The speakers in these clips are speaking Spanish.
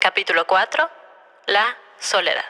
Capítulo 4. La soledad.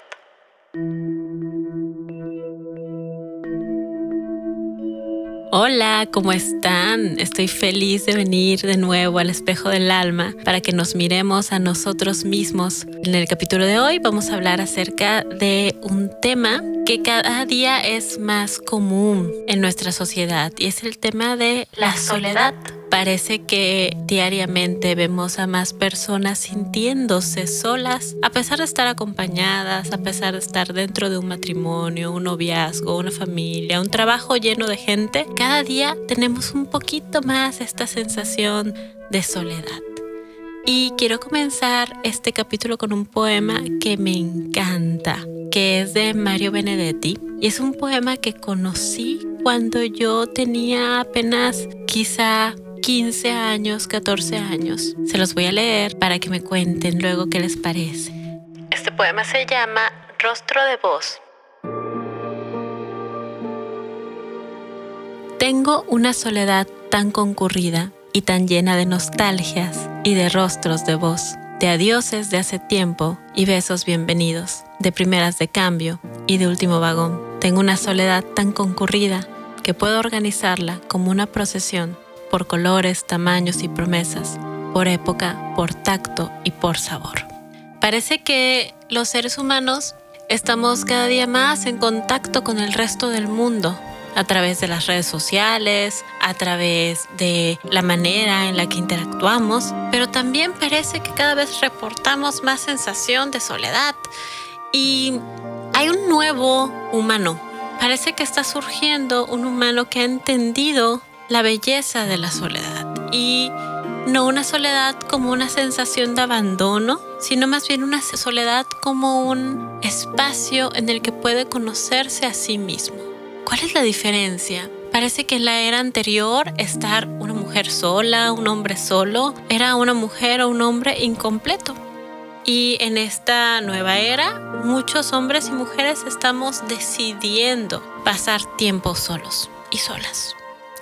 Hola, ¿cómo están? Estoy feliz de venir de nuevo al espejo del alma para que nos miremos a nosotros mismos. En el capítulo de hoy vamos a hablar acerca de un tema que cada día es más común en nuestra sociedad y es el tema de la soledad. Parece que diariamente vemos a más personas sintiéndose solas, a pesar de estar acompañadas, a pesar de estar dentro de un matrimonio, un noviazgo, una familia, un trabajo lleno de gente. Cada día tenemos un poquito más esta sensación de soledad. Y quiero comenzar este capítulo con un poema que me encanta, que es de Mario Benedetti. Y es un poema que conocí cuando yo tenía apenas quizá 15 años, 14 años. Se los voy a leer para que me cuenten luego qué les parece. Este poema se llama Rostro de Voz. Tengo una soledad tan concurrida y tan llena de nostalgias y de rostros de voz, de adioses de hace tiempo y besos bienvenidos, de primeras de cambio y de último vagón. Tengo una soledad tan concurrida que puedo organizarla como una procesión por colores, tamaños y promesas, por época, por tacto y por sabor. Parece que los seres humanos estamos cada día más en contacto con el resto del mundo a través de las redes sociales, a través de la manera en la que interactuamos, pero también parece que cada vez reportamos más sensación de soledad y hay un nuevo humano. Parece que está surgiendo un humano que ha entendido la belleza de la soledad y no una soledad como una sensación de abandono, sino más bien una soledad como un espacio en el que puede conocerse a sí mismo. ¿Cuál es la diferencia? Parece que en la era anterior estar una mujer sola, un hombre solo, era una mujer o un hombre incompleto. Y en esta nueva era, muchos hombres y mujeres estamos decidiendo pasar tiempo solos y solas.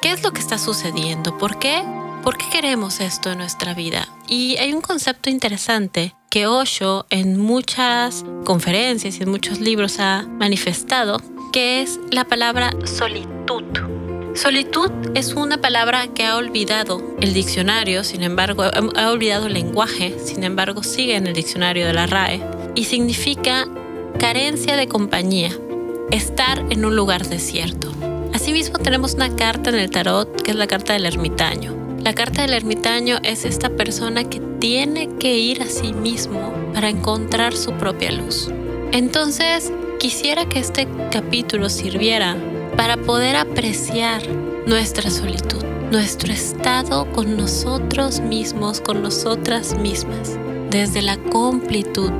¿Qué es lo que está sucediendo? ¿Por qué? ¿Por qué queremos esto en nuestra vida? Y hay un concepto interesante que Osho en muchas conferencias y en muchos libros ha manifestado, que es la palabra solitud. Solitud es una palabra que ha olvidado el diccionario, sin embargo, ha olvidado el lenguaje, sin embargo sigue en el diccionario de la RAE, y significa carencia de compañía, estar en un lugar desierto. Asimismo tenemos una carta en el tarot que es la carta del ermitaño. La carta del ermitaño es esta persona que tiene que ir a sí mismo para encontrar su propia luz. Entonces, quisiera que este capítulo sirviera para poder apreciar nuestra solitud, nuestro estado con nosotros mismos, con nosotras mismas, desde la completud,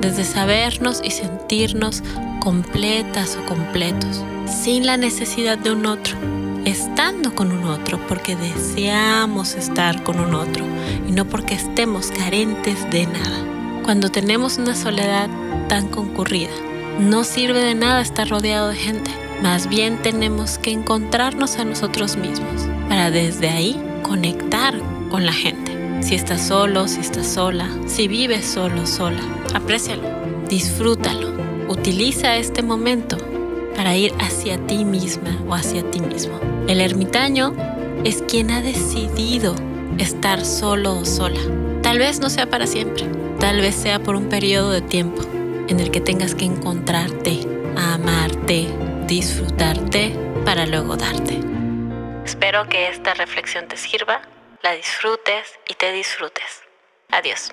desde sabernos y sentirnos completas o completos sin la necesidad de un otro, estando con un otro porque deseamos estar con un otro y no porque estemos carentes de nada. Cuando tenemos una soledad tan concurrida, no sirve de nada estar rodeado de gente. Más bien tenemos que encontrarnos a nosotros mismos para desde ahí conectar con la gente. Si estás solo, si estás sola, si vives solo, sola, aprécialo, disfrútalo, utiliza este momento para ir hacia ti misma o hacia ti mismo. El ermitaño es quien ha decidido estar solo o sola. Tal vez no sea para siempre, tal vez sea por un periodo de tiempo en el que tengas que encontrarte, amarte, disfrutarte para luego darte. Espero que esta reflexión te sirva, la disfrutes y te disfrutes. Adiós.